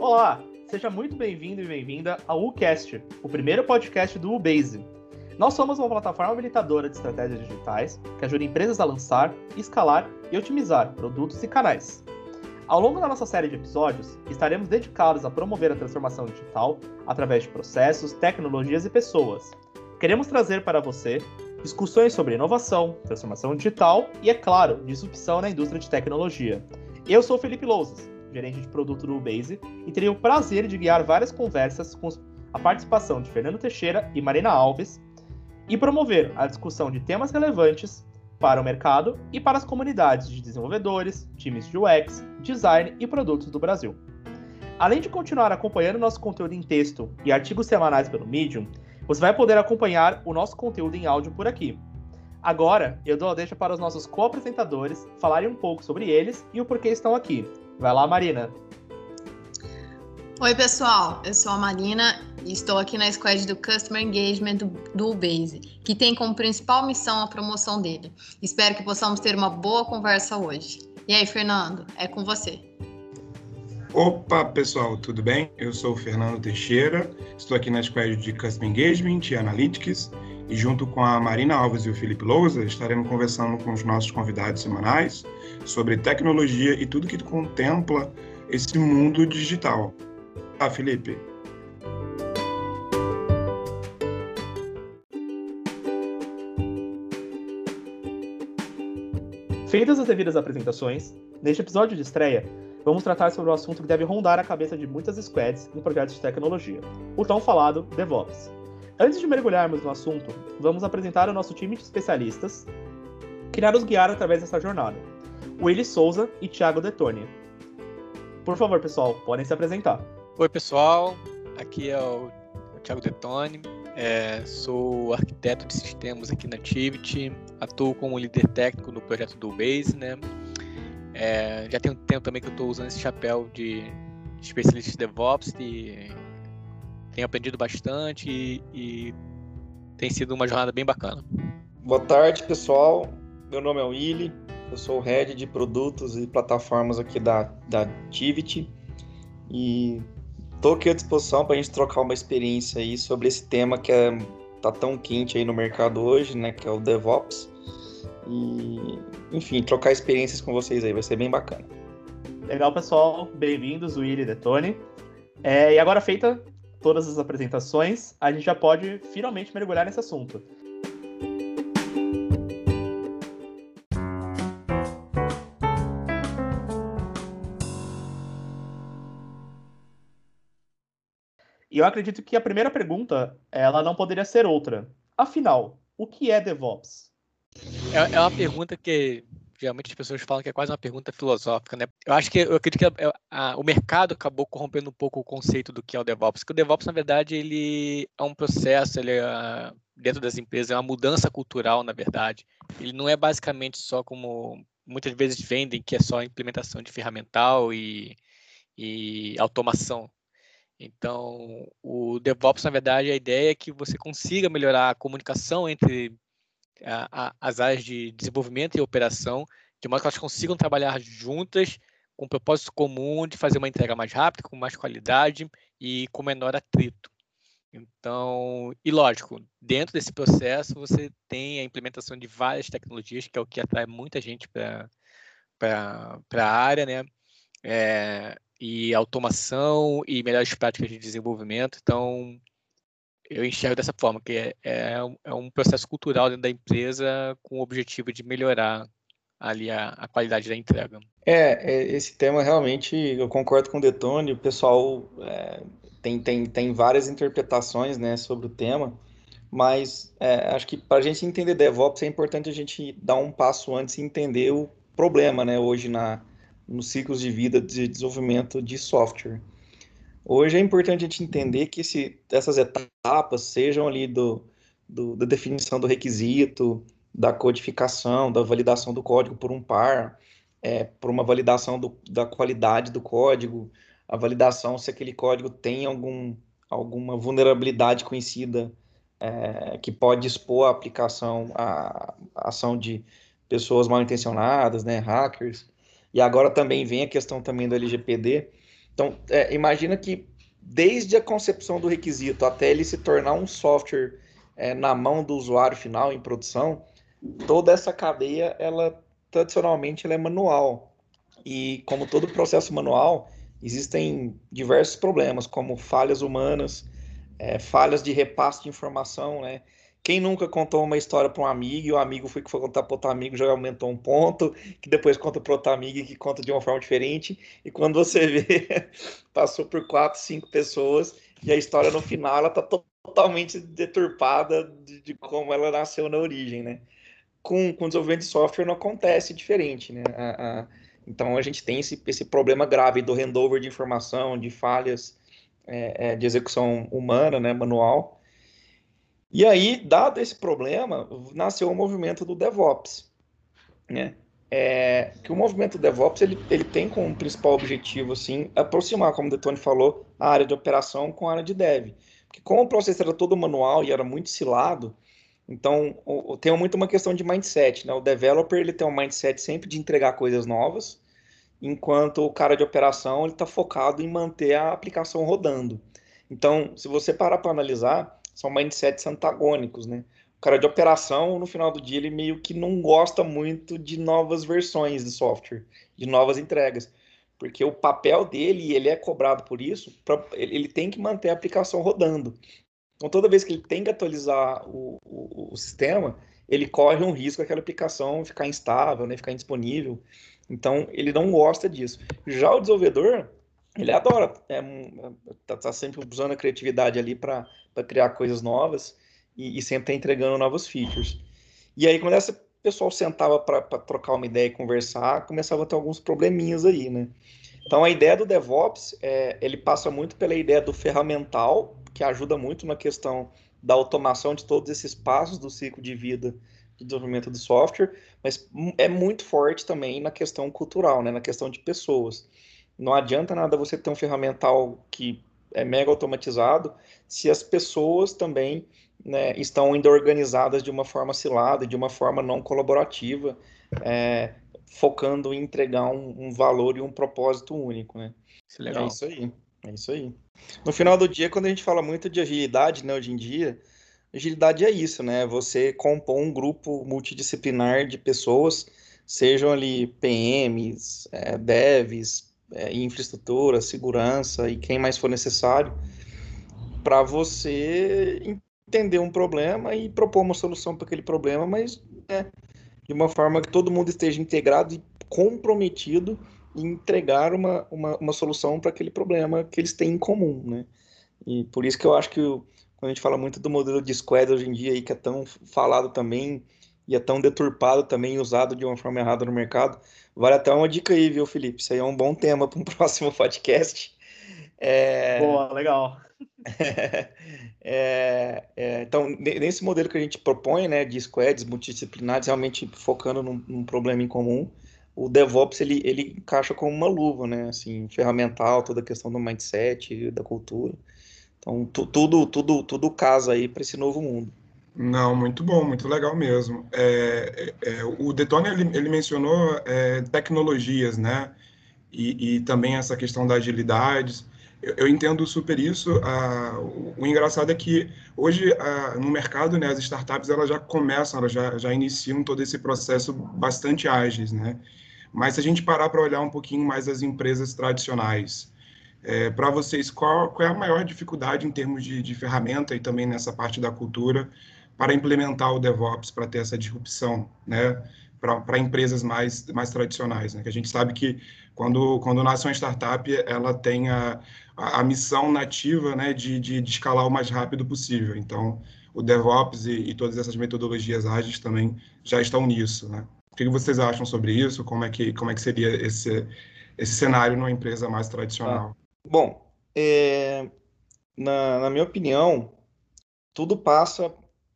Olá, seja muito bem-vindo e bem-vinda ao UCast, o primeiro podcast do Ubase. Nós somos uma plataforma habilitadora de estratégias digitais que ajuda empresas a lançar, escalar e otimizar produtos e canais. Ao longo da nossa série de episódios, estaremos dedicados a promover a transformação digital através de processos, tecnologias e pessoas. Queremos trazer para você discussões sobre inovação, transformação digital e, é claro, disrupção na indústria de tecnologia. Eu sou Felipe Lousas, gerente de produto do Base, e teria o prazer de guiar várias conversas com a participação de Fernando Teixeira e Marina Alves e promover a discussão de temas relevantes para o mercado e para as comunidades de desenvolvedores, times de UX, design e produtos do Brasil. Além de continuar acompanhando nosso conteúdo em texto e artigos semanais pelo Medium, você vai poder acompanhar o nosso conteúdo em áudio por aqui. Agora, eu dou a deixa para os nossos co-apresentadores falarem um pouco sobre eles e o porquê estão aqui. Vai lá, Marina. Oi, pessoal. Eu sou a Marina e estou aqui na squad do Customer Engagement do, do Base, que tem como principal missão a promoção dele. Espero que possamos ter uma boa conversa hoje. E aí, Fernando, é com você. Opa, pessoal, tudo bem? Eu sou o Fernando Teixeira, estou aqui na squad de Customer Engagement e Analytics e junto com a Marina Alves e o Felipe Lousa estaremos conversando com os nossos convidados semanais sobre tecnologia e tudo que contempla esse mundo digital. Ah, Felipe. Feitas as devidas apresentações, neste episódio de estreia, vamos tratar sobre um assunto que deve rondar a cabeça de muitas squads em projetos de tecnologia, o tão falado DevOps. Antes de mergulharmos no assunto, vamos apresentar o nosso time de especialistas que irá nos guiar através dessa jornada. Willy Souza e Thiago Detone. Por favor, pessoal, podem se apresentar. Oi, pessoal. Aqui é o Thiago Detone. É, sou arquiteto de sistemas aqui na Tivity. Atuo como líder técnico no projeto do Base, né? É, já tem um tempo também que eu estou usando esse chapéu de especialista de DevOps e tenho aprendido bastante e, e tem sido uma jornada bem bacana. Boa tarde, pessoal. Meu nome é Willy, eu sou o head de produtos e plataformas aqui da, da Tivity e estou aqui à disposição para a gente trocar uma experiência aí sobre esse tema que é, tá tão quente aí no mercado hoje, né, que é o DevOps. E, enfim, trocar experiências com vocês aí vai ser bem bacana. Legal, pessoal. Bem-vindos, Willy e Detone. É, e agora feita todas as apresentações, a gente já pode finalmente mergulhar nesse assunto. E eu acredito que a primeira pergunta, ela não poderia ser outra. Afinal, o que é DevOps? É, é uma pergunta que geralmente as pessoas falam que é quase uma pergunta filosófica, né? Eu acho que eu acredito que a, a, o mercado acabou corrompendo um pouco o conceito do que é o DevOps, porque o DevOps na verdade ele é um processo, ele é, dentro das empresas é uma mudança cultural, na verdade. Ele não é basicamente só como muitas vezes vendem que é só implementação de ferramental e, e automação. Então, o DevOps, na verdade, a ideia é que você consiga melhorar a comunicação entre as áreas de desenvolvimento e operação, de modo que elas consigam trabalhar juntas com o propósito comum de fazer uma entrega mais rápida, com mais qualidade e com menor atrito. Então, e lógico, dentro desse processo você tem a implementação de várias tecnologias, que é o que atrai muita gente para a área, né? É, e automação e melhores práticas de desenvolvimento. Então, eu enxergo dessa forma, que é, é, é, um processo cultural dentro da empresa com o objetivo de melhorar ali a, a qualidade da entrega. É, é, esse tema realmente, eu concordo com o Detone, o pessoal é, tem, tem, tem várias interpretações né, sobre o tema, mas é, acho que para a gente entender DevOps é importante a gente dar um passo antes e entender o problema né, hoje na, nos ciclos de vida de desenvolvimento de software. Hoje é importante a gente entender que esse, essas etapas sejam ali do, do, da definição do requisito, da codificação, da validação do código por um par, é, por uma validação do, da qualidade do código, a validação se aquele código tem algum, alguma vulnerabilidade conhecida é, que pode expor a aplicação, a ação de pessoas mal intencionadas, né, hackers. E agora também vem a questão também do LGPD, Então, é, imagina que desde a concepção do requisito até ele se tornar um software é, na mão do usuário final em produção, toda essa cadeia, ela tradicionalmente ela é manual. E como todo processo manual, existem diversos problemas, como falhas humanas, é, falhas de repasse de informação, né? Quem nunca contou uma história para um amigo e o amigo foi que foi contar para outro amigo já aumentou um ponto, que depois conta para outro amigo que conta de uma forma diferente. E quando você vê, passou por quatro, cinco pessoas e a história no final ela está totalmente deturpada de, de, como ela nasceu na origem, né? Com, com desenvolvimento de software não acontece diferente, né? A, a, então a gente tem esse, esse problema grave do handover de informação, de falhas é, é, de execução humana, né, manual, e aí, dado esse problema, nasceu o movimento do DevOps, né? É, que o movimento DevOps ele, ele tem como principal objetivo assim aproximar, como o Detone falou, a área de operação com a área de dev. Porque como o processo era todo manual e era muito cilado, então o, tem muito uma questão de mindset, né? O developer ele tem um mindset sempre de entregar coisas novas, enquanto o cara de operação ele está focado em manter a aplicação rodando. Então, se você parar para analisar, são mindsets antagônicos, né? O cara de operação, no final do dia, ele meio que não gosta muito de novas versões de software, de novas entregas. Porque o papel dele, ele é cobrado por isso, pra, ele tem que manter a aplicação rodando. Então, toda vez que ele tem que atualizar o, o, o sistema, ele corre um risco aquela aplicação ficar instável, né, ficar indisponível. Então, ele não gosta disso. Já o desenvolvedor, ele adora, é, tá, tá sempre usando a criatividade ali para criar coisas novas e, e sempre tá entregando novos features. E aí, quando essa pessoal sentava para trocar uma ideia e conversar, começava a ter alguns probleminhas aí, né? Então, a ideia do DevOps, é, ele passa muito pela ideia do ferramental, que ajuda muito na questão da automação de todos esses passos do ciclo de vida de desenvolvimento de software, mas é muito forte também na questão cultural, né? na questão de pessoas. Não adianta nada você ter um ferramental que é mega automatizado se as pessoas também né, estão ainda organizadas de uma forma cilada, de uma forma não colaborativa, é, focando em entregar um, um, valor e um propósito único, né? Isso é, é isso aí. É isso aí. No final do dia, quando a gente fala muito de agilidade, né, hoje em dia, agilidade é isso, né? Você compor um grupo multidisciplinar de pessoas, sejam ali PMs, é, devs, é, infraestrutura, segurança e quem mais for necessário, para você entender um problema e propor uma solução para aquele problema, mas né, de uma forma que todo mundo esteja integrado e comprometido em entregar uma, uma, uma solução para aquele problema que eles têm em comum, né? E por isso que eu acho que quando a gente fala muito do modelo de squad hoje em dia, aí, que é tão falado também, e é tão deturpado também, usado de uma forma errada no mercado, Vale até uma dica aí, viu, Felipe? Isso aí é um bom tema para um próximo podcast. É... Boa, legal. é, é, então, nesse modelo que a gente propõe, né, de squads multidisciplinares, realmente focando num, num, problema em comum, o DevOps ele, ele encaixa como uma luva, né, assim, ferramental, toda a questão do mindset, da cultura. Então, tudo, tudo, tudo casa aí para esse novo mundo. Não, muito bom, muito legal mesmo. É, é, é o Detone, ele, ele mencionou é, tecnologias, né? E, e, também essa questão da agilidade. Eu, eu entendo super isso. Ah, o, o, engraçado é que hoje ah, no mercado, né, as startups elas já começam, elas já, já iniciam todo esse processo bastante ágeis, né? Mas se a gente parar para olhar um pouquinho mais as empresas tradicionais, é, para vocês, qual, qual, é a maior dificuldade em termos de, de ferramenta e também nessa parte da cultura para implementar o DevOps, para ter essa disrupção, né, para empresas mais, mais tradicionais, né, que a gente sabe que quando, quando nasce uma startup, ela tem a, a, a missão nativa, né, de, de, de, escalar o mais rápido possível, então o DevOps e, e, todas essas metodologias ágeis também já estão nisso, né. O que vocês acham sobre isso? Como é que, como é que seria esse, esse cenário numa empresa mais tradicional? Ah, bom, é, na, na minha opinião, tudo passa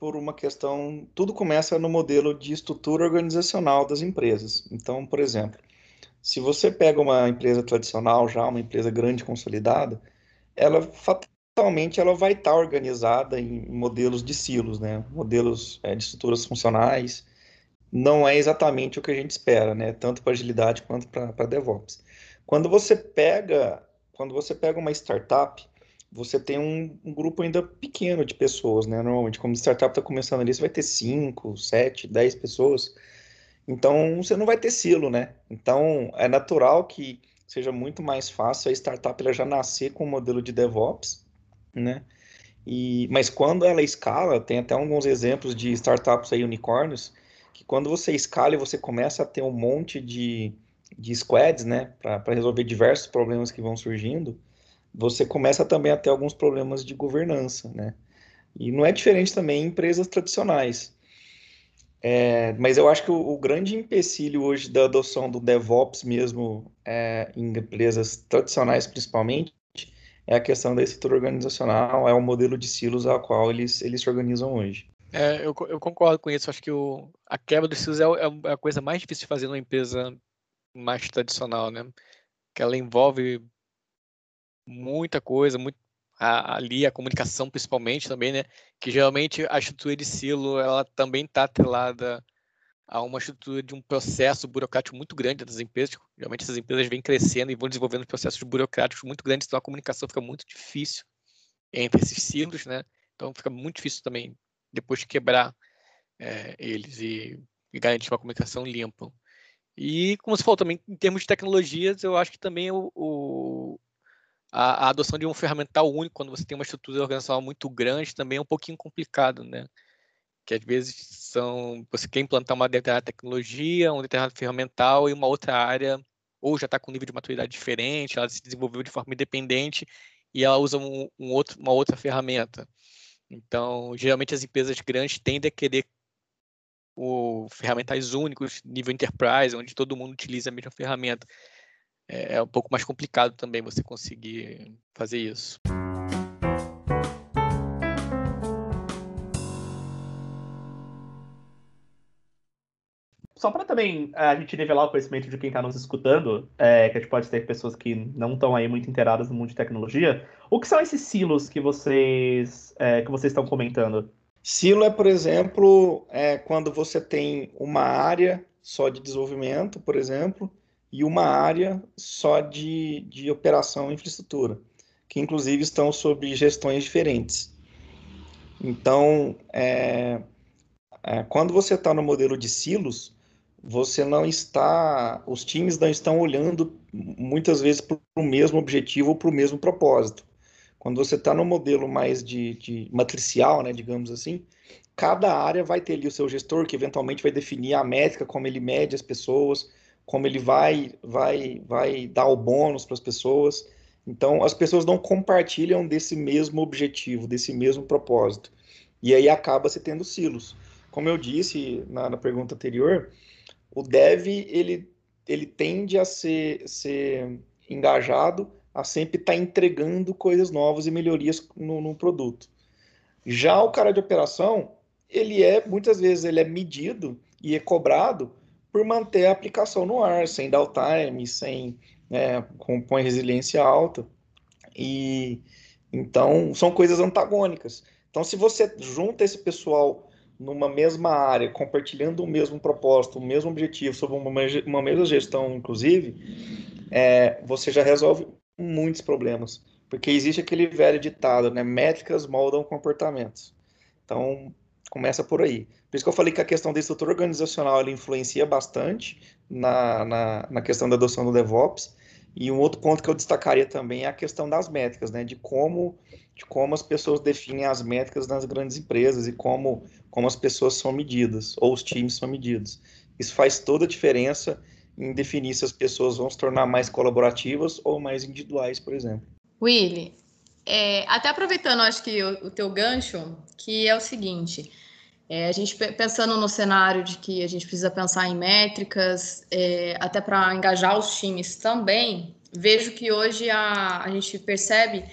por uma questão. Tudo começa no modelo de estrutura organizacional das empresas. Então, por exemplo, se você pega uma empresa tradicional já, uma empresa grande consolidada, ela fatalmente ela vai estar organizada em modelos de silos, né? Modelos é, de estruturas funcionais. Não é exatamente o que a gente espera, né? Tanto para agilidade quanto para DevOps. Quando você pega quando você pega uma startup, você tem um, um grupo ainda pequeno de pessoas, né? Normalmente, como startup está começando ali, você vai ter 5, 7, 10 pessoas. Então, você não vai ter silo, né? Então, é natural que seja muito mais fácil a startup ela já nascer com o um modelo de DevOps, né? E, mas quando ela escala, tem até alguns exemplos de startups aí, unicórnios, que quando você escala e você começa a ter um monte de, de squads, né, para resolver diversos problemas que vão surgindo, você começa também a ter alguns problemas de governança, né? E não é diferente também em empresas tradicionais. É, mas eu acho que o, o, grande empecilho hoje da adoção do DevOps mesmo é, em empresas tradicionais principalmente é a questão da estrutura organizacional, é o modelo de silos ao qual eles, eles se organizam hoje. É, eu, eu, concordo com isso. Acho que o, a quebra dos silos é, é, a coisa mais difícil de fazer numa empresa mais tradicional, né? Que ela envolve muita coisa, muito, a, ali a comunicação principalmente também, né? Que geralmente a estrutura de silo ela também está atrelada a uma estrutura de um processo burocrático muito grande das empresas. Geralmente essas empresas vêm crescendo e vão desenvolvendo processos burocráticos muito grandes, então a comunicação fica muito difícil entre esses silos, né? Então fica muito difícil também depois de quebrar é, eles e, e garantir uma comunicação limpa. E como você falou também, em termos de tecnologias, eu acho que também o, o a, a, adoção de um ferramental único, quando você tem uma estrutura organizacional muito grande, também é um pouquinho complicado, né? Que às vezes são, você quer implantar uma determinada tecnologia, um determinado ferramental e uma outra área, ou já está com um nível de maturidade diferente, ela se desenvolveu de forma independente e ela usa um, um outro, uma outra ferramenta. Então, geralmente as empresas grandes tendem a querer o, ferramentais únicos, nível enterprise, onde todo mundo utiliza a mesma ferramenta é, é um pouco mais complicado também você conseguir fazer isso. Só para também é, a gente nivelar o conhecimento de quem está nos escutando, é, que a gente pode ter pessoas que não estão aí muito inteiradas no mundo de tecnologia, o que são esses silos que vocês é, que vocês estão comentando? Silo é, por exemplo, é quando você tem uma área só de desenvolvimento, por exemplo, e uma área só de, de operação e infraestrutura, que inclusive estão sob gestões diferentes. Então, é, é, quando você está no modelo de silos, você não está, os times não estão olhando muitas vezes para o mesmo objetivo ou para o mesmo propósito. Quando você está no modelo mais de, de matricial, né, digamos assim, cada área vai ter ali o seu gestor que eventualmente vai definir a métrica, como ele mede as pessoas, como ele vai, vai, vai dar o bônus para as pessoas. Então, as pessoas não compartilham desse mesmo objetivo, desse mesmo propósito. E aí acaba se tendo silos. Como eu disse na, na pergunta anterior, o dev ele, ele tende a ser, ser engajado a sempre estar tá entregando coisas novas e melhorias no, no produto. Já o cara de operação, ele é, muitas vezes, ele é medido e é cobrado por manter a aplicação no ar, sem downtime, sem né, compõe resiliência alta. E então são coisas antagônicas. Então, se você junta esse pessoal numa mesma área, compartilhando o mesmo propósito, o mesmo objetivo, sob uma, uma mesma gestão, inclusive, é, você já resolve muitos problemas. Porque existe aquele velho ditado, né? Métricas moldam comportamentos. Então, começa por aí. Por isso que eu falei que a questão da estrutura organizacional ela influencia bastante na, na, na, questão da adoção do DevOps. E um outro ponto que eu destacaria também é a questão das métricas, né? De como, de como as pessoas definem as métricas nas grandes empresas e como, como as pessoas são medidas, ou os times são medidos. Isso faz toda a diferença em definir se as pessoas vão se tornar mais colaborativas ou mais individuais, por exemplo. Willy, é, até aproveitando, acho que o, o teu gancho, que é o seguinte, é, a gente pensando no cenário de que a gente precisa pensar em métricas, é, até para engajar os times também, vejo que hoje a, a gente percebe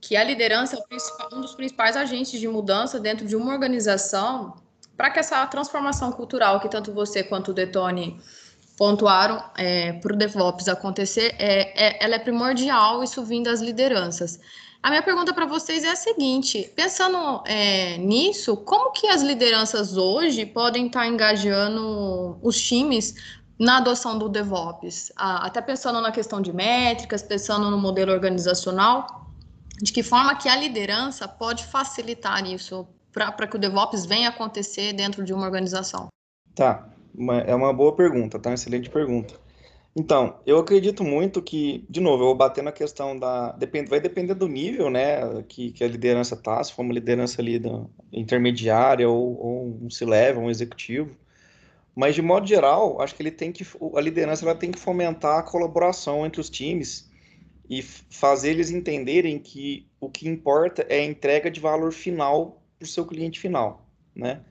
que a liderança é um dos principais agentes de mudança dentro de uma organização para que essa transformação cultural que tanto você quanto o Detone pontuaram é, para o DevOps acontecer, é, é, ela é primordial, isso vindo das lideranças. A minha pergunta para vocês é a seguinte: pensando é, nisso, como que as lideranças hoje podem estar tá engajando os times na adoção do DevOps? até pensando na questão de métricas, pensando no modelo organizacional, de que forma que a liderança pode facilitar isso para que o DevOps venha acontecer dentro de uma organização? Tá, é uma boa pergunta, tá? Excelente pergunta. Então, eu acredito muito que, de novo, eu vou bater na questão da. Depende, vai depender do nível, né, que, que a liderança tá, se for uma liderança ali da, intermediária ou, ou um C-level, um executivo. Mas, de modo geral, acho que ele tem que. A liderança ela tem que fomentar a colaboração entre os times e fazer eles entenderem que o que importa é a entrega de valor final para o seu cliente final, né?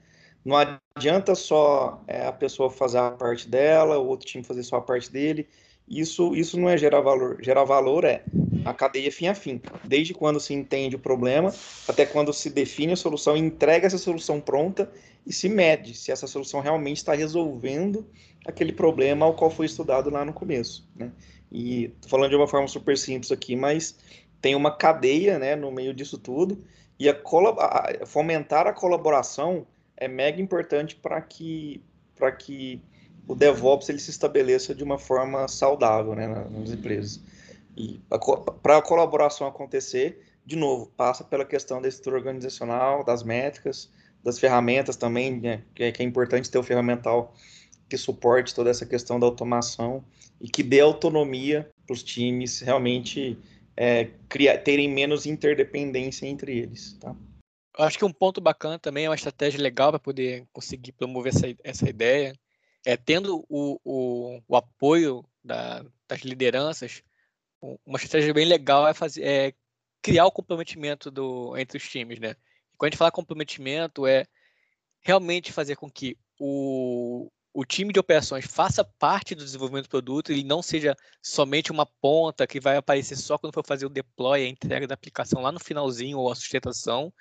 Não adianta só é, a pessoa fazer a parte dela, o outro time fazer só a parte dele. Isso, isso não é gerar valor. Gerar valor é a cadeia fim a fim. Desde quando se entende o problema até quando se define a solução, entrega essa solução pronta e se mede se essa solução realmente está resolvendo aquele problema ao qual foi estudado lá no começo. Né? E falando de uma forma super simples aqui, mas tem uma cadeia né, no meio disso tudo e a, a fomentar a colaboração é mega importante para que, que o DevOps ele se estabeleça de uma forma saudável né, nas empresas. E para a colaboração acontecer, de novo, passa pela questão da estrutura organizacional, das métricas, das ferramentas também, né, que, é, que é importante ter o ferramental que suporte toda essa questão da automação e que dê autonomia para os times realmente é, criar, terem menos interdependência entre eles. Tá? Acho que um ponto bacana também é uma estratégia legal para poder conseguir promover essa, essa ideia, é tendo o, o, o apoio da, das lideranças, uma estratégia bem legal é, fazer, é criar o comprometimento do, entre os times, né? Quando a gente fala comprometimento, é realmente fazer com que o, o time de operações faça parte do desenvolvimento do produto e não seja somente uma ponta que vai aparecer só quando for fazer o deploy, a entrega da aplicação lá no finalzinho ou a sustentação,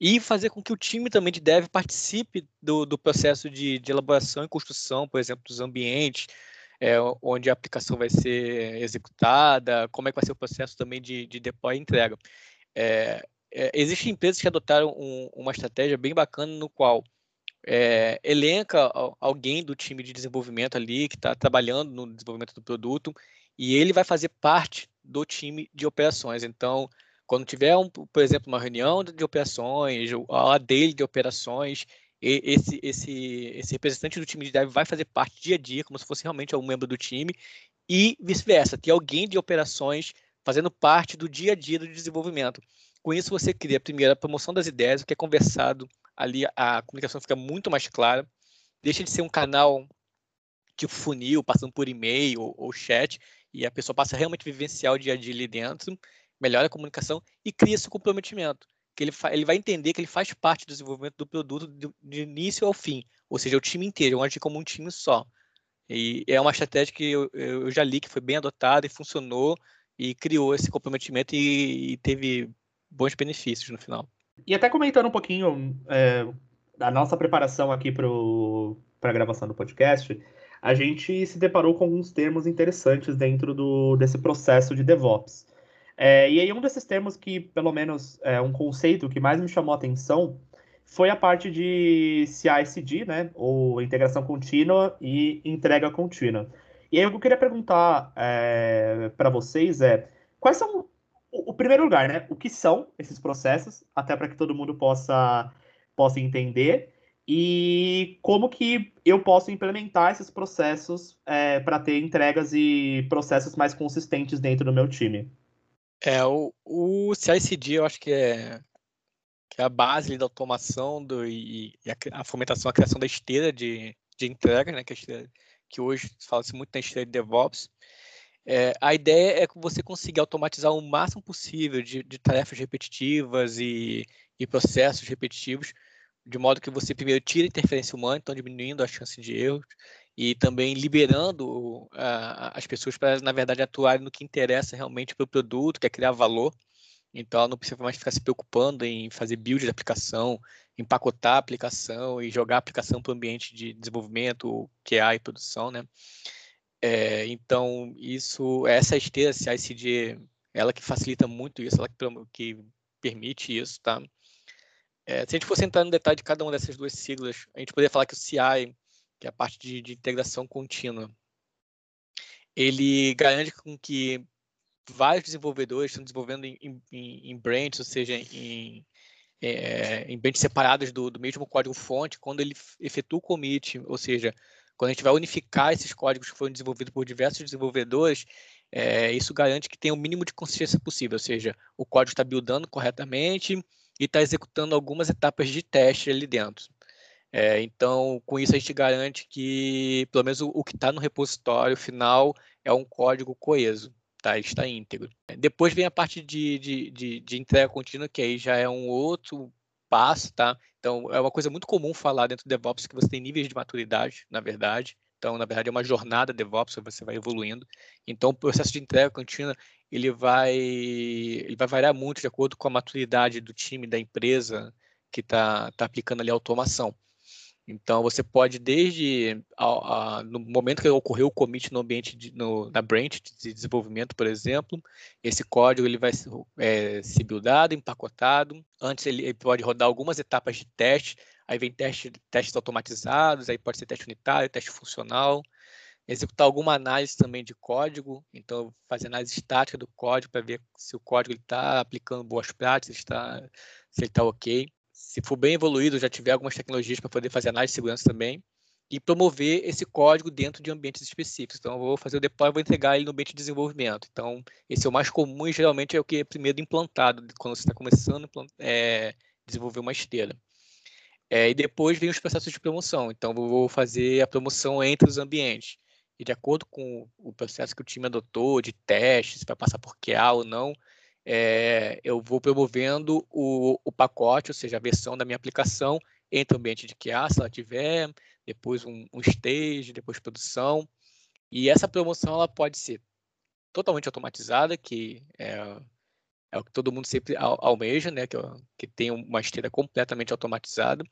e fazer com que o time também de dev participe do, do processo de, de, elaboração e construção, por exemplo, dos ambientes, é, onde a aplicação vai ser executada, como é que vai ser o processo também de, de deploy e entrega. É, é, existem empresas que adotaram um, uma estratégia bem bacana no qual é, elenca alguém do time de desenvolvimento ali que está trabalhando no desenvolvimento do produto e ele vai fazer parte do time de operações. Então, quando tiver, um, por exemplo, uma reunião de operações, a dele de operações, esse, esse, esse representante do time de dev vai fazer parte dia a dia, como se fosse realmente um membro do time, e vice-versa, ter alguém de operações fazendo parte do dia a dia do desenvolvimento. Com isso, você cria, primeiro, a promoção das ideias, o que é conversado ali, a comunicação fica muito mais clara, deixa de ser um canal tipo funil, passando por e-mail ou, ou chat, e a pessoa passa realmente vivenciar o dia a dia ali dentro, melhora a comunicação e cria esse comprometimento. Que ele, ele vai entender que ele faz parte do desenvolvimento do produto de, início ao fim. Ou seja, o time inteiro, agir como um time só. E é uma estratégia que eu, eu já li que foi bem adotada e funcionou e criou esse comprometimento e, e teve bons benefícios no final. E até comentando um pouquinho é, da nossa preparação aqui para a gravação do podcast, a gente se deparou com alguns termos interessantes dentro do, desse processo de DevOps. É, e aí um desses termos que, pelo menos, é um conceito que mais me chamou a atenção foi a parte de CI/CD, né, ou integração contínua e entrega contínua. E aí o que eu queria perguntar é, para vocês é quais são o, o, primeiro lugar, né? O que são esses processos, até para que todo mundo possa possa entender e como que eu posso implementar esses processos é, para ter entregas e processos mais consistentes dentro do meu time. É, o, o CI/CD eu acho que é, que é a base da automação do, e, e a, a, fomentação, a criação da esteira de, de entrega, né, que, é esteira, que hoje fala-se muito na esteira de DevOps. É, a ideia é que você consiga automatizar o máximo possível de, de tarefas repetitivas e, e, processos repetitivos, de modo que você primeiro tira a interferência humana, então diminuindo a chance de erros, e também liberando uh, as pessoas para, na verdade, atuarem no que interessa realmente para o produto, que é criar valor. Então, ela não precisa mais ficar se preocupando em fazer build de aplicação, empacotar a aplicação e jogar a aplicação para o ambiente de desenvolvimento, QA e produção, né? É, então, isso, essa esteira CI/CD, ela que facilita muito isso, ela que, que permite isso, tá? É, se a gente fosse entrar no detalhe de cada uma dessas duas siglas, a gente poderia falar que o CI que é a parte de, de integração contínua. Ele garante com que vários desenvolvedores estão desenvolvendo em, em, em branches, ou seja, em, é, em branches separados do, do mesmo código-fonte, quando ele efetua o commit, ou seja, quando a gente vai unificar esses códigos que foram desenvolvidos por diversos desenvolvedores, é, isso garante que tem o mínimo de consistência possível, ou seja, o código está buildando corretamente e está executando algumas etapas de teste ali dentro. É, então, com isso, a gente garante que, pelo menos, o, o que está no repositório final é um código coeso, tá? está íntegro. Depois vem a parte de, de, de, de entrega contínua, que aí já é um outro passo, tá? Então, é uma coisa muito comum falar dentro do DevOps que você tem níveis de maturidade, na verdade. Então, na verdade, é uma jornada DevOps, você vai evoluindo. Então, o processo de entrega contínua, ele vai, ele vai variar muito de acordo com a maturidade do time, da empresa que está tá aplicando ali a automação. Então, você pode, desde a, a, no momento que ocorreu o commit no ambiente, de, no, na branch de desenvolvimento, por exemplo, esse código ele vai é, ser buildado, empacotado. Antes, ele, ele, pode rodar algumas etapas de teste. Aí vem teste, testes automatizados, aí pode ser teste unitário, teste funcional. Executar alguma análise também de código. Então, fazer análise estática do código para ver se o código está aplicando boas práticas, está, se ele está ok se for bem evoluído, já tiver algumas tecnologias para poder fazer análise de segurança também, e promover esse código dentro de ambientes específicos. Então, eu vou fazer o deploy vou entregar ele no ambiente de desenvolvimento. Então, esse é o mais comum e geralmente é o que é primeiro implantado quando você está começando a é, desenvolver uma esteira. É, e depois vem os processos de promoção. Então, eu vou fazer a promoção entre os ambientes. E de acordo com o processo que o time adotou, de teste, se vai passar por QA ou não, é, eu vou promovendo o, o, pacote, ou seja, a versão da minha aplicação entre o ambiente de QA, se ela tiver, depois um, um stage, depois produção. E essa promoção ela pode ser totalmente automatizada, que é, é o que todo mundo sempre almeja, né? que, que tem uma esteira completamente automatizada,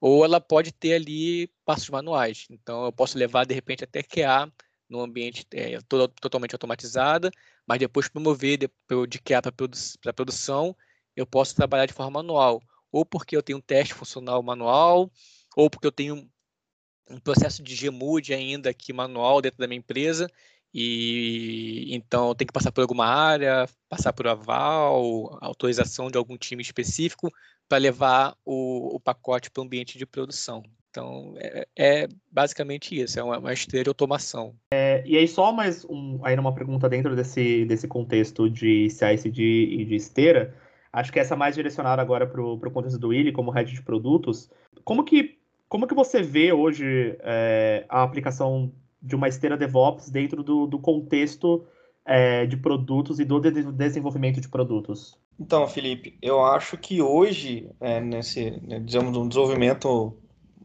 ou ela pode ter ali passos manuais. Então, eu posso levar, de repente, até QA no ambiente é, todo, totalmente automatizada, mas depois promover de, de QA para produ produção, eu posso trabalhar de forma manual, ou porque eu tenho um teste funcional manual, ou porque eu tenho um processo de GMUD ainda aqui manual dentro da minha empresa, e então tem que passar por alguma área, passar por aval, autorização de algum time específico para levar o, o pacote para o ambiente de produção. Então, é, é, basicamente isso, é uma, uma esteira de automação. É, e aí, só mais um, aí uma pergunta dentro desse, desse contexto de CICD e de esteira, acho que essa é mais direcionada agora para o contexto do Willy, como head de produtos. Como que, como que você vê hoje é, a aplicação de uma esteira DevOps dentro do, do contexto é, de produtos e do desenvolvimento de produtos? Então, Felipe, eu acho que hoje, é, nesse, né, digamos, um desenvolvimento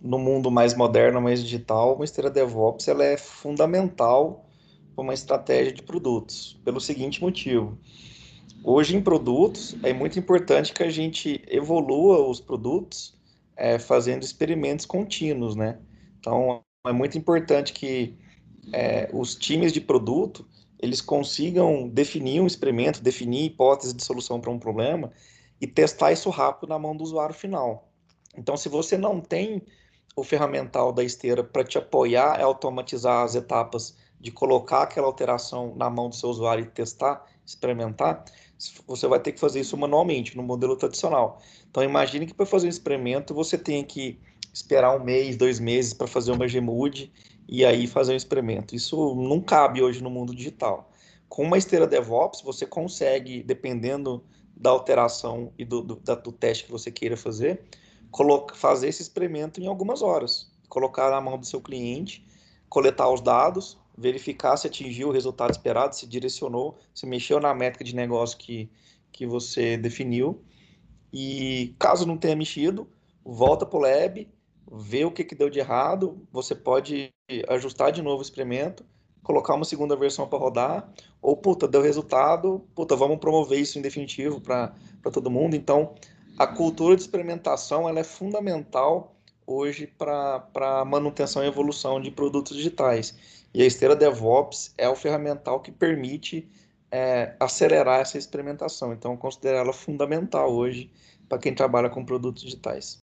no mundo mais moderno, mais digital, uma esteira DevOps ela é fundamental para uma estratégia de produtos, pelo seguinte motivo. Hoje, em produtos, é muito importante que a gente evolua os produtos é, fazendo experimentos contínuos, né? Então, é muito importante que é, os times de produto eles consigam definir um experimento, definir hipótese de solução para um problema e testar isso rápido na mão do usuário final. Então, se você não tem o ferramental da esteira para te apoiar é automatizar as etapas de colocar aquela alteração na mão do seu usuário e testar, experimentar, você vai ter que fazer isso manualmente, no modelo tradicional. Então, imagine que para fazer um experimento você tem que esperar um mês, dois meses para fazer uma Gmood e aí fazer um experimento. Isso não cabe hoje no mundo digital. Com uma esteira DevOps, você consegue, dependendo da alteração e do, do, do teste que você queira fazer, fazer esse experimento em algumas horas, colocar na mão do seu cliente, coletar os dados, verificar se atingiu o resultado esperado, se direcionou, se mexeu na métrica de negócio que, que você definiu. E caso não tenha mexido, volta para o lab, vê o que, que deu de errado, você pode ajustar de novo o experimento, colocar uma segunda versão para rodar, ou, puta, deu resultado, puta, vamos promover isso em definitivo para todo mundo. Então, a cultura de experimentação ela é fundamental hoje para a manutenção e evolução de produtos digitais. E a esteira DevOps é o ferramental que permite é, acelerar essa experimentação. Então, eu considero ela fundamental hoje para quem trabalha com produtos digitais.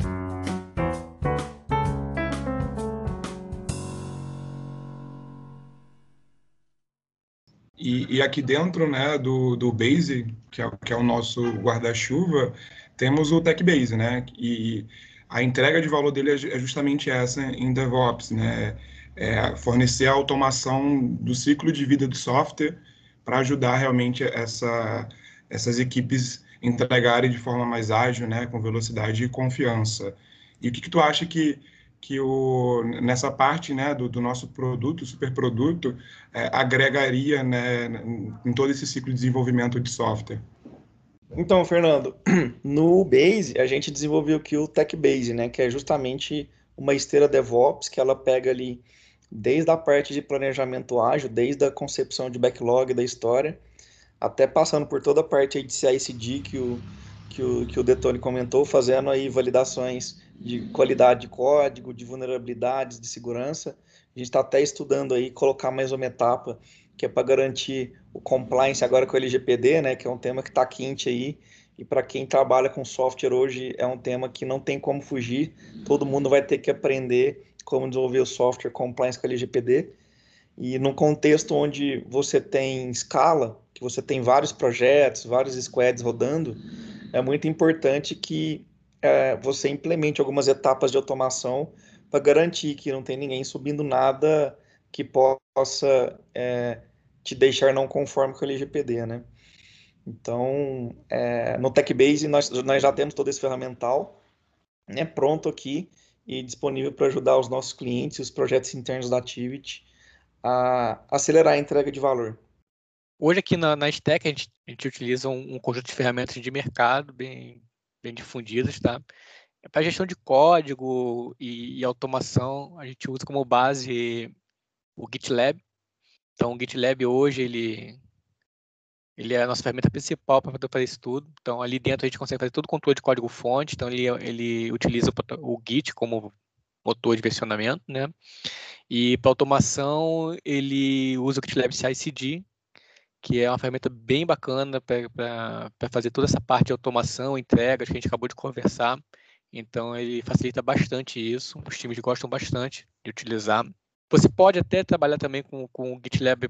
E, e, aqui dentro né, do, do Base, que é, que é o nosso guarda-chuva, temos o Tech Base, né? E a entrega de valor dele é, é justamente essa em DevOps, né? É fornecer a automação do ciclo de vida do software para ajudar realmente essa, essas equipes entregarem de forma mais ágil, né, com velocidade e confiança. E o que, que tu acha que, que o, nessa parte né, do, do nosso produto, superproduto, é, agregaria né, em todo esse ciclo de desenvolvimento de software? Então, Fernando, no Base a gente desenvolveu aqui o Tech Base, né, que é justamente uma esteira DevOps que ela pega ali desde a parte de planejamento ágil, desde a concepção de backlog da história, até passando por toda a parte de CI/CD que o, que o, que o Detone comentou, fazendo aí validações de qualidade de código, de vulnerabilidades, de segurança. A gente está até estudando aí colocar mais uma etapa que é para garantir o compliance agora com o LGPD, né, que é um tema que está quente aí, e para quem trabalha com software hoje é um tema que não tem como fugir, todo mundo vai ter que aprender como desenvolver o software compliance com a LGPD, e num contexto onde você tem escala, que você tem vários projetos, vários squads rodando, é muito importante que é, você implemente algumas etapas de automação para garantir que não tem ninguém subindo nada que possa é, te deixar não conforme com o LGPD, né? Então, é, no TechBase nós, nós já temos todo esse ferramental né, pronto aqui e disponível para ajudar os nossos clientes os projetos internos da Activity a acelerar a entrega de valor. Hoje aqui na, na Stack a gente, a gente utiliza um, um, conjunto de ferramentas de mercado bem, bem difundidas, tá? Para gestão de código e, e, automação, a gente usa como base o GitLab, então, o GitLab hoje, ele, ele é a nossa ferramenta principal para fazer isso tudo. Então, ali dentro a gente consegue fazer todo o controle de código-fonte. Então, ele, ele utiliza o, Git como motor de versionamento, né? E para automação, ele usa o GitLab CI/CD, que é uma ferramenta bem bacana para fazer toda essa parte de automação, entregas que a gente acabou de conversar. Então, ele facilita bastante isso. Os times gostam bastante de utilizar. Você pode até trabalhar também com, com o GitLab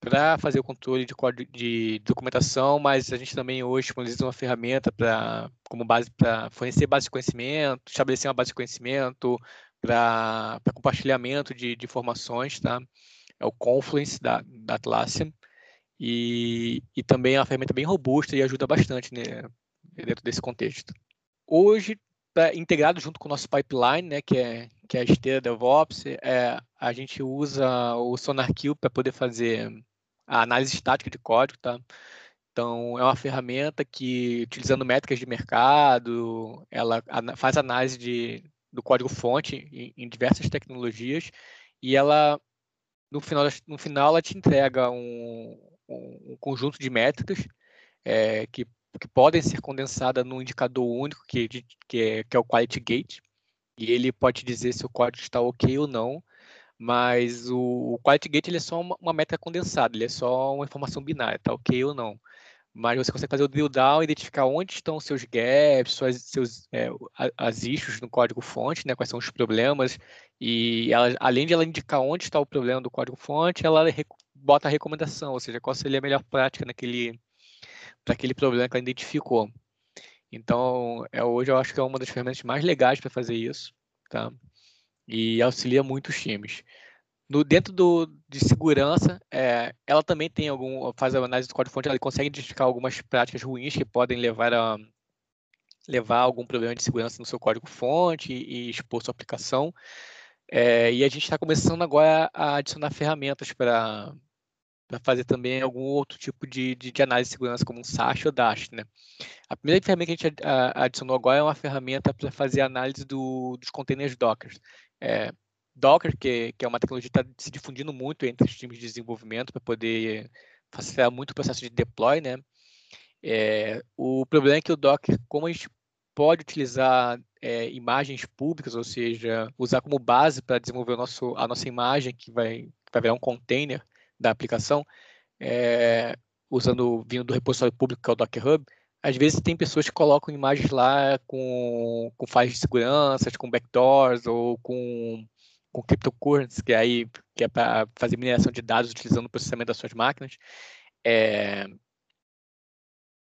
para fazer o controle de, de documentação, mas a gente também hoje disponibiliza uma ferramenta para como base para fornecer base de conhecimento, estabelecer uma base de conhecimento para compartilhamento de, de, informações, tá? É o Confluence da, da Atlassian e, e também é uma ferramenta bem robusta e ajuda bastante né, dentro desse contexto. Hoje pra, integrado junto com o nosso pipeline, né, que é, que é a esteira DevOps, é, a gente usa o SonarQube para poder fazer a análise estática de código, tá? Então, é uma ferramenta que, utilizando métricas de mercado, ela faz análise de, do código-fonte em, em, diversas tecnologias e ela, no final, no final ela te entrega um, um, conjunto de métricas é, que que podem ser condensadas num indicador único, que, que, é, que é o Quality Gate, e ele pode dizer se o código está ok ou não, mas o, o Quality Gate ele é só uma, uma métrica condensada, ele é só uma informação binária, está ok ou não. Mas você consegue fazer o drill down, identificar onde estão seus gaps, suas, seus, é, as issues no código-fonte, né, quais são os problemas, e ela, além de ela indicar onde está o problema do código-fonte, ela bota a recomendação, ou seja, qual seria a melhor prática naquele, para aquele problema que ela identificou. Então, é, hoje eu acho que é uma das ferramentas mais legais para fazer isso, tá? E auxilia muito os times. No, dentro do, de segurança, é, ela também tem algum, faz a análise do código-fonte, ela consegue identificar algumas práticas ruins que podem levar a levar algum problema de segurança no seu código-fonte e, e, expor sua aplicação. É, e a gente está começando agora a adicionar ferramentas para para fazer também algum outro tipo de, de, de, análise de segurança, como um SASH ou DASH. Né? A primeira ferramenta que a gente adicionou agora é uma ferramenta para fazer análise do, dos containers Docker. É, Docker, que, que, é uma tecnologia que está se difundindo muito entre os times de desenvolvimento para poder facilitar muito o processo de deploy. Né? É, o problema é que o Docker, como a gente pode utilizar é, imagens públicas, ou seja, usar como base para desenvolver nosso, a nossa imagem, que vai, que vai virar um container, da aplicação, é, usando vindo do repositório público que é o Docker Hub, às vezes tem pessoas que colocam imagens lá com, com files de segurança, com backdoors ou com com cryptocurrencies, que, é aí, que é para fazer mineração de dados utilizando o processamento das suas máquinas. É,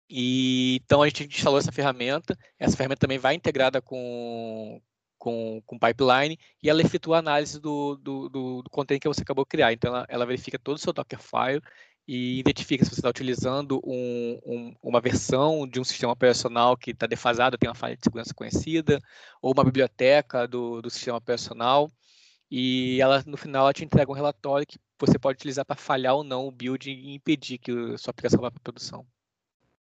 e, então a gente instalou essa ferramenta. Essa ferramenta também vai integrada com, com, com pipeline e ela efetua a análise do, do, do, do container que você acabou de criar. Então ela, ela verifica todo o seu Dockerfile e identifica se você está utilizando um, um, uma versão de um sistema operacional que está defasado, tem uma falha de segurança conhecida, ou uma biblioteca do, do sistema operacional. E ela, no final, ela te entrega um relatório que você pode utilizar para falhar ou não o build e impedir que a sua aplicação vá para produção.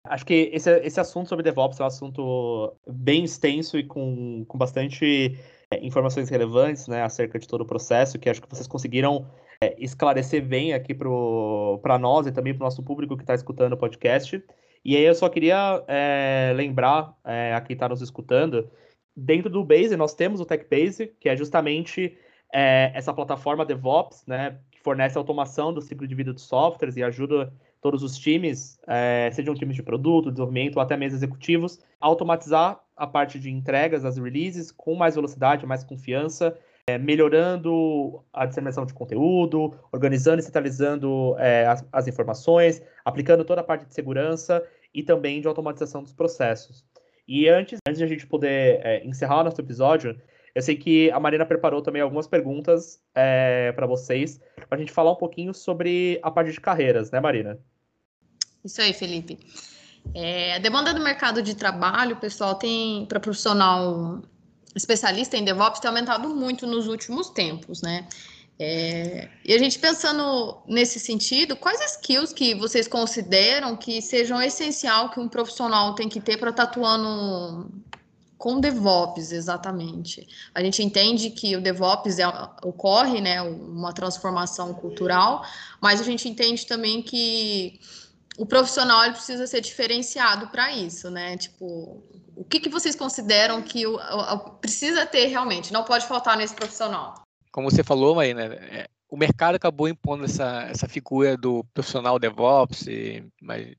Acho que esse, esse assunto sobre DevOps é um assunto bem extenso e com, com bastante é, informações relevantes né, acerca de todo o processo, que acho que vocês conseguiram é, esclarecer bem aqui para nós e também para o nosso público que está escutando o podcast. E aí eu só queria é, lembrar é, a quem está nos escutando, dentro do Base nós temos o TechBase, que é justamente é, essa plataforma DevOps, né, que fornece automação do ciclo de vida dos softwares e ajuda todos os times, é, sejam times de produto, desenvolvimento ou até mesmo executivos, automatizar a parte de entregas, as releases, com mais velocidade, mais confiança, é, melhorando a disseminação de conteúdo, organizando e centralizando é, as, as, informações, aplicando toda a parte de segurança e também de automatização dos processos. E antes, antes de a gente poder é, encerrar o nosso episódio, eu sei que a Marina preparou também algumas perguntas é, para vocês, para a gente falar um pouquinho sobre a parte de carreiras, né, Marina? Isso aí, Felipe. É, a demanda do mercado de trabalho, pessoal, tem para profissional especialista em DevOps tem aumentado muito nos últimos tempos, né? É, e a gente pensando nesse sentido, quais skills que vocês consideram que sejam essencial que um profissional tem que ter para estar tá atuando com DevOps, exatamente. A gente entende que o DevOps é, ocorre, né, uma transformação cultural, mas a gente entende também que o profissional ele precisa ser diferenciado para isso, né? Tipo, o que, que vocês consideram que o, o, precisa ter realmente? Não pode faltar nesse profissional. Como você falou, Marina, é, o mercado acabou impondo essa, essa figura do profissional DevOps, e, mas,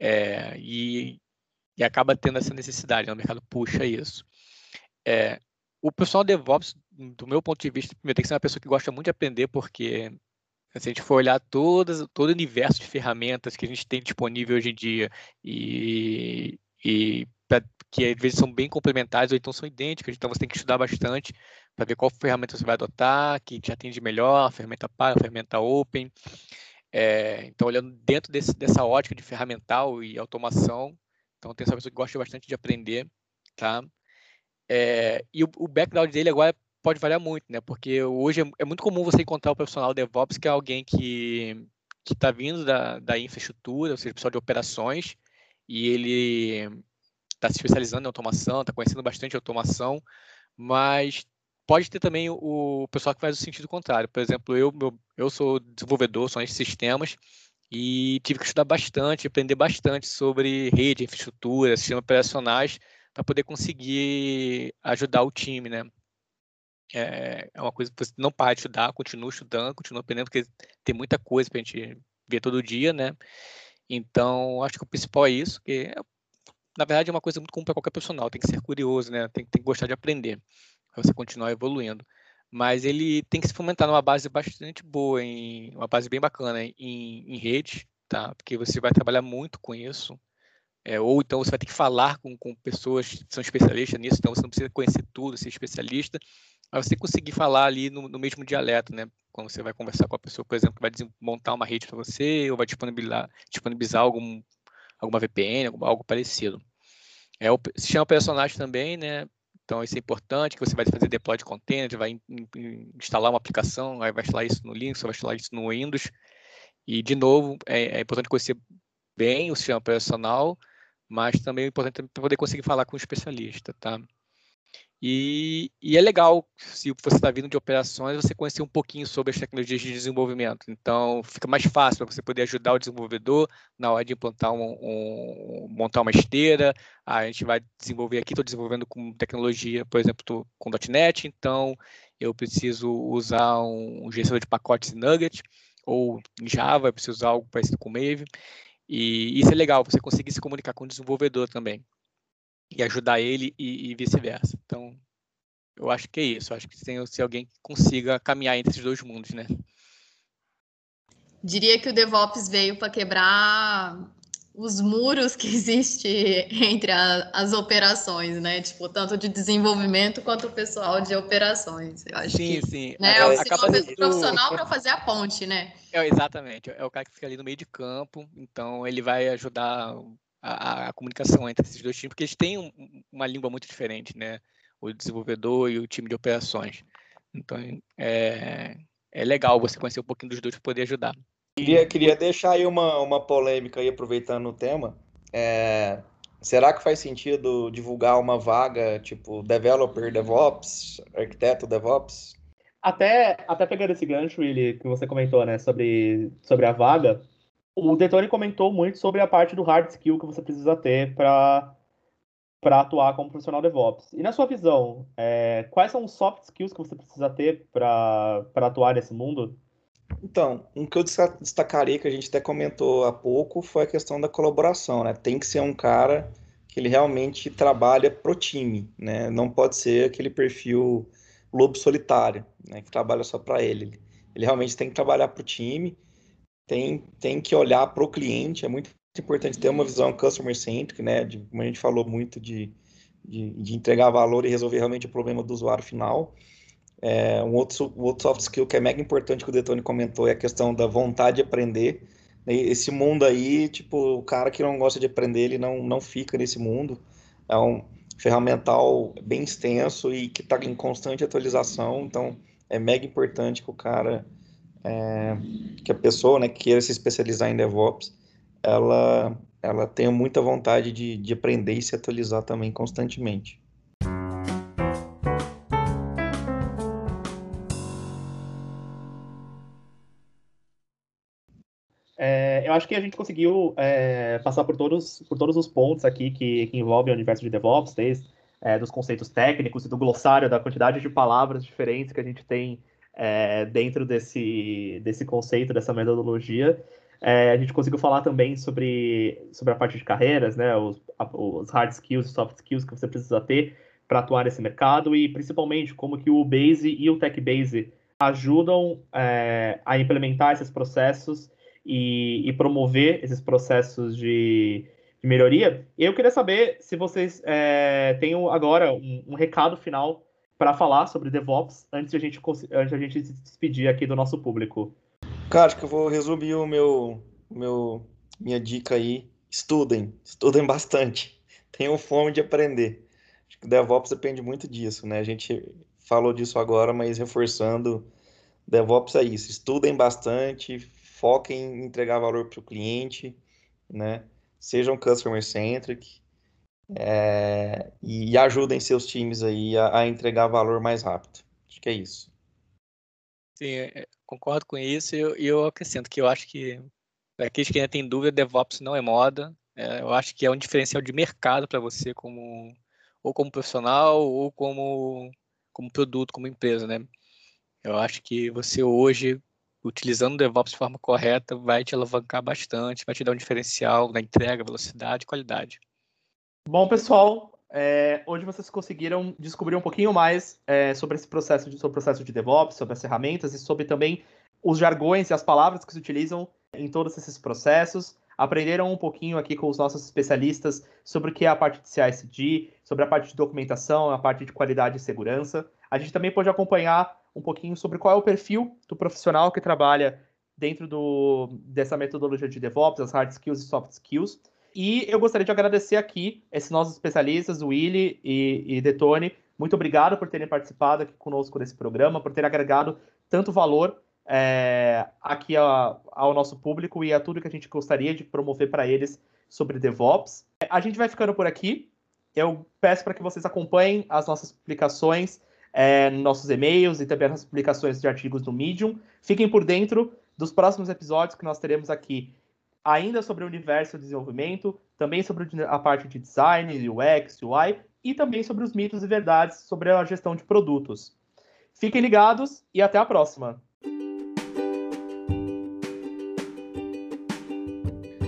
é, e, e acaba tendo essa necessidade, né? o mercado puxa isso. É, o profissional DevOps, do meu ponto de vista, primeiro, tem que ser uma pessoa que gosta muito de aprender, porque se a gente for olhar todas, todo o universo de ferramentas que a gente tem disponível hoje em dia e, e pra, que às vezes são bem complementares ou então são idênticas, então você tem que estudar bastante para ver qual ferramenta você vai adotar, que te atende melhor, ferramenta paga, ferramenta open. É, então, olhando dentro desse, dessa ótica de ferramental e automação, então tem essa pessoa que gosta bastante de aprender, tá? É, e o, o background dele agora pode variar muito, né? Porque hoje é, é muito comum você encontrar o profissional DevOps que é alguém que que está vindo da, da infraestrutura, ou seja, pessoal de operações, e ele está se especializando em automação, está conhecendo bastante automação, mas pode ter também o, pessoal que faz o sentido contrário. Por exemplo, eu, eu sou desenvolvedor, sou de sistemas, e tive que estudar bastante, aprender bastante sobre rede, infraestrutura, sistemas operacionais, para poder conseguir ajudar o time, né? é, é uma coisa que você não para de estudar, continua estudando, continua aprendendo, porque tem muita coisa para a gente ver todo dia, né? Então, acho que o principal é isso, que na verdade é uma coisa muito comum para qualquer profissional, tem que ser curioso, né? Tem, tem que gostar de aprender, para você continuar evoluindo. Mas ele tem que se fomentar numa base bastante boa, em, uma base bem bacana em, em rede, tá? Porque você vai trabalhar muito com isso. É, ou então você vai ter que falar com, com pessoas que são especialistas nisso, então você não precisa conhecer tudo, ser especialista, mas você conseguir falar ali no, no, mesmo dialeto, né? Quando você vai conversar com a pessoa, por exemplo, que vai montar uma rede para você ou vai disponibilizar, disponibilizar algum, alguma VPN, algo, parecido. É, o sistema operacional também, né? Então, isso é importante, que você vai fazer deploy de container, vai in, in, instalar uma aplicação, aí vai instalar isso no Linux, vai instalar isso no Windows. E, de novo, é, é importante conhecer bem o sistema operacional, mas também é importante poder conseguir falar com o especialista, tá? E, e, é legal, se você está vindo de operações, você conhecer um pouquinho sobre as tecnologias de desenvolvimento. Então, fica mais fácil para você poder ajudar o desenvolvedor na hora de implantar um, um montar uma esteira. A gente vai desenvolver aqui, estou desenvolvendo com tecnologia, por exemplo, tô com .NET, então eu preciso usar um, um gerenciador de pacotes Nugget, ou em Java, eu preciso usar algo parecido com Maven. E isso é legal, você conseguir se comunicar com o desenvolvedor também e ajudar ele e, e vice-versa. Então, eu acho que é isso. Eu acho que tem se alguém que consiga caminhar entre esses dois mundos, né? Diria que o DevOps veio para quebrar os muros que existe entre a, as operações, né? Tipo, tanto de desenvolvimento quanto o pessoal de operações. Eu acho sim, que, sim. Né, é acaba uma sendo- profissional para fazer a ponte, né? É, exatamente. É o cara que fica ali no meio de campo, então ele vai ajudar a- a comunicação entre esses dois times, porque eles têm um- uma língua muito diferente, né? O desenvolvedor e o time de operações. Então é, é legal você conhecer um pouquinho dos dois para poder ajudar. Queria, queria deixar aí uma, uma polêmica aí, aproveitando o tema. É, será que faz sentido divulgar uma vaga, tipo, developer DevOps, arquiteto DevOps? Até, até pegando esse gancho, Willi, que você comentou, né, sobre, sobre a vaga, o Detone comentou muito sobre a parte do hard skill que você precisa ter para para atuar como profissional DevOps. E na sua visão, é, quais são os soft skills que você precisa ter para atuar nesse mundo? Então, um que eu desta- destacaria, que a gente até comentou há pouco, foi a questão da colaboração, né? Tem que ser um cara que ele realmente trabalha pro time, né? Não pode ser aquele perfil lobo solitário, né? Que trabalha só para ele. Ele realmente tem que trabalhar pro time, tem, tem que olhar pro cliente, é muito importante ter uma visão customer-centric, né? De, como a gente falou muito de, de, de entregar valor e resolver realmente o problema do usuário final. É, um outro, um outro soft skill que é mega importante que o Detone comentou é a questão da vontade de aprender. Esse mundo aí, tipo, o cara que não gosta de aprender, ele não, não fica nesse mundo. É um ferramental bem extenso e que está em constante atualização, então é mega importante que o cara, é, que a pessoa, né, que queira se especializar em DevOps, ela, ela tenha muita vontade de, de aprender e se atualizar também constantemente. É, eu acho que a gente conseguiu é, passar por todos, por todos os pontos aqui que, que envolvem o universo de DevOps, desde é, dos conceitos técnicos e do glossário, da quantidade de palavras diferentes que a gente tem é, dentro desse, desse conceito, dessa metodologia. É, a gente conseguiu falar também sobre, sobre a parte de carreiras, né, os, os hard skills e soft skills que você precisa ter para atuar nesse mercado e principalmente como que o Base e o Tech Base ajudam é, a implementar esses processos e, e promover esses processos de, de melhoria. Eu queria saber se vocês é, têm agora um, um recado final para falar sobre DevOps antes de a gente, antes de a gente se despedir aqui do nosso público. Cara, acho que eu vou resumir o meu, meu, minha dica aí. Estudem, estudem bastante. Tenham fome de aprender. Acho que o DevOps depende muito disso, né? A gente falou disso agora, mas reforçando, DevOps é isso. Estudem bastante, foquem em entregar valor para o cliente, né? Sejam customer-centric, é, e, ajudem seus times aí a, a entregar valor mais rápido. Acho que é isso. Sim, é, concordo com isso e eu, eu acrescento que eu acho que para aqueles que ainda têm dúvida, DevOps não é moda. É, eu acho que é um diferencial de mercado para você como ou como profissional ou como como produto, como empresa, né? Eu acho que você hoje utilizando o DevOps de forma correta vai te alavancar bastante, vai te dar um diferencial na entrega, velocidade, qualidade. Bom, pessoal, é, hoje vocês conseguiram descobrir um pouquinho mais é, sobre esse processo de, sobre o processo de DevOps, sobre as ferramentas e sobre também os jargões e as palavras que se utilizam em todos esses processos. Aprenderam um pouquinho aqui com os nossos especialistas sobre o que é a parte de CI/CD, sobre a parte de documentação, a parte de qualidade e segurança. A gente também pôde acompanhar um pouquinho sobre qual é o perfil do profissional que trabalha dentro do, dessa metodologia de DevOps, as hard skills e soft skills. E eu gostaria de agradecer aqui esses nossos especialistas, o Willy e, e Detone. Muito obrigado por terem participado aqui conosco nesse programa, por terem agregado tanto valor é, aqui a, ao nosso público e a tudo que a gente gostaria de promover para eles sobre DevOps. A gente vai ficando por aqui. Eu peço para que vocês acompanhem as nossas publicações, é, nossos e-mails e também as publicações de artigos no Medium. Fiquem por dentro dos próximos episódios que nós teremos aqui ainda sobre o universo do desenvolvimento, também sobre a parte de design, UX, UI e também sobre os mitos e verdades sobre a gestão de produtos. Fiquem ligados e até a próxima.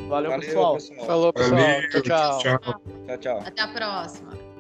Valeu, Valeu, pessoal. pessoal. Falou, pessoal. Valeu, tchau. tchau. tchau. Tchau, tchau. Até a próxima.